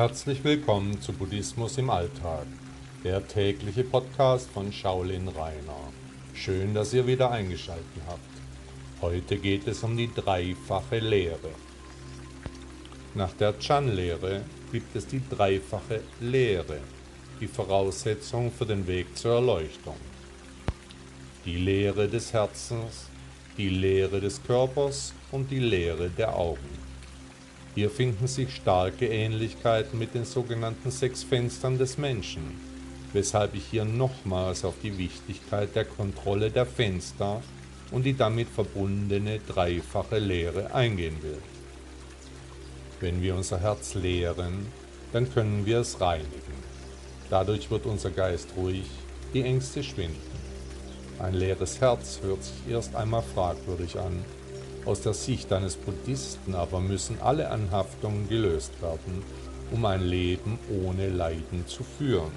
Herzlich willkommen zu Buddhismus im Alltag, der tägliche Podcast von Shaolin Rainer. Schön, dass ihr wieder eingeschaltet habt. Heute geht es um die dreifache Lehre. Nach der Chan-Lehre gibt es die dreifache Lehre, die Voraussetzung für den Weg zur Erleuchtung. Die Lehre des Herzens, die Lehre des Körpers und die Lehre der Augen. Hier finden sich starke Ähnlichkeiten mit den sogenannten sechs Fenstern des Menschen, weshalb ich hier nochmals auf die Wichtigkeit der Kontrolle der Fenster und die damit verbundene dreifache Lehre eingehen will. Wenn wir unser Herz leeren, dann können wir es reinigen. Dadurch wird unser Geist ruhig, die Ängste schwinden. Ein leeres Herz hört sich erst einmal fragwürdig an, aus der Sicht eines Buddhisten aber müssen alle Anhaftungen gelöst werden, um ein Leben ohne Leiden zu führen.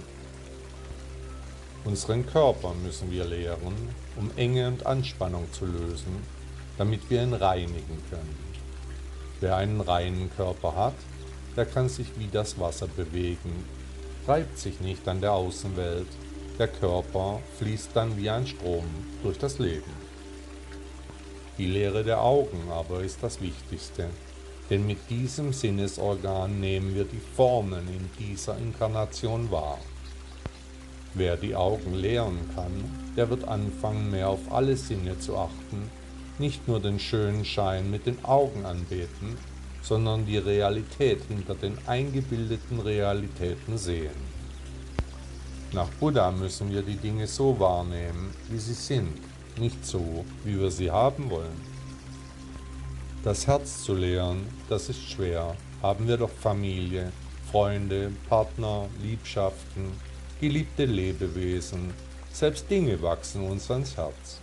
Unseren Körper müssen wir lehren, um Enge und Anspannung zu lösen, damit wir ihn reinigen können. Wer einen reinen Körper hat, der kann sich wie das Wasser bewegen, reibt sich nicht an der Außenwelt, der Körper fließt dann wie ein Strom durch das Leben. Die Lehre der Augen aber ist das Wichtigste, denn mit diesem Sinnesorgan nehmen wir die Formen in dieser Inkarnation wahr. Wer die Augen lehren kann, der wird anfangen, mehr auf alle Sinne zu achten, nicht nur den schönen Schein mit den Augen anbeten, sondern die Realität hinter den eingebildeten Realitäten sehen. Nach Buddha müssen wir die Dinge so wahrnehmen, wie sie sind nicht so, wie wir sie haben wollen. Das Herz zu lehren, das ist schwer. Haben wir doch Familie, Freunde, Partner, Liebschaften, geliebte Lebewesen, selbst Dinge wachsen uns ans Herz.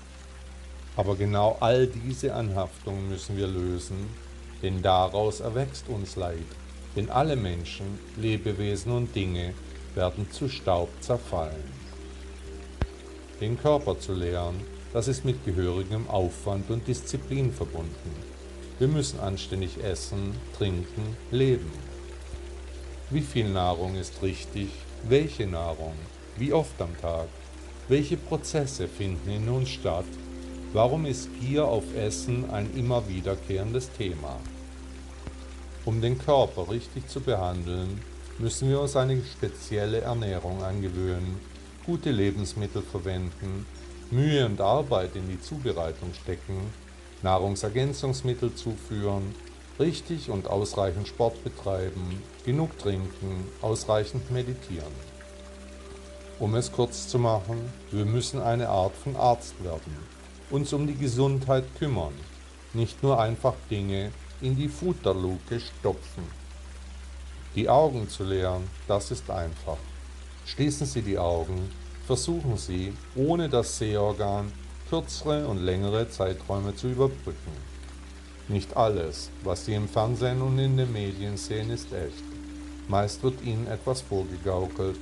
Aber genau all diese Anhaftungen müssen wir lösen, denn daraus erwächst uns Leid. Denn alle Menschen, Lebewesen und Dinge werden zu Staub zerfallen. Den Körper zu lehren, das ist mit gehörigem Aufwand und Disziplin verbunden. Wir müssen anständig essen, trinken, leben. Wie viel Nahrung ist richtig? Welche Nahrung? Wie oft am Tag? Welche Prozesse finden in uns statt? Warum ist Gier auf Essen ein immer wiederkehrendes Thema? Um den Körper richtig zu behandeln, müssen wir uns eine spezielle Ernährung angewöhnen, gute Lebensmittel verwenden Mühe und Arbeit in die Zubereitung stecken, Nahrungsergänzungsmittel zuführen, richtig und ausreichend Sport betreiben, genug trinken, ausreichend meditieren. Um es kurz zu machen, wir müssen eine Art von Arzt werden, uns um die Gesundheit kümmern, nicht nur einfach Dinge in die Futterluke stopfen. Die Augen zu leeren, das ist einfach. Schließen Sie die Augen versuchen sie, ohne das Sehorgan kürzere und längere Zeiträume zu überbrücken. Nicht alles, was Sie im Fernsehen und in den Medien sehen, ist echt. Meist wird Ihnen etwas vorgegaukelt.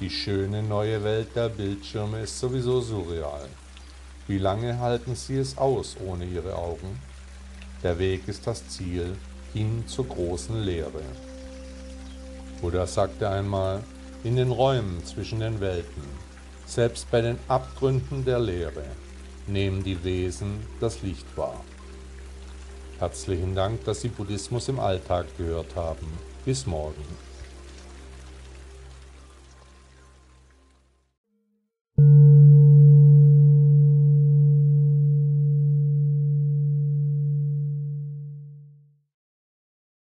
Die schöne neue Welt der Bildschirme ist sowieso surreal. Wie lange halten Sie es aus ohne Ihre Augen? Der Weg ist das Ziel hin zur großen Lehre. Buddha sagte einmal, in den Räumen zwischen den Welten selbst bei den Abgründen der Lehre nehmen die Wesen das Licht wahr. Herzlichen Dank, dass Sie Buddhismus im Alltag gehört haben. Bis morgen.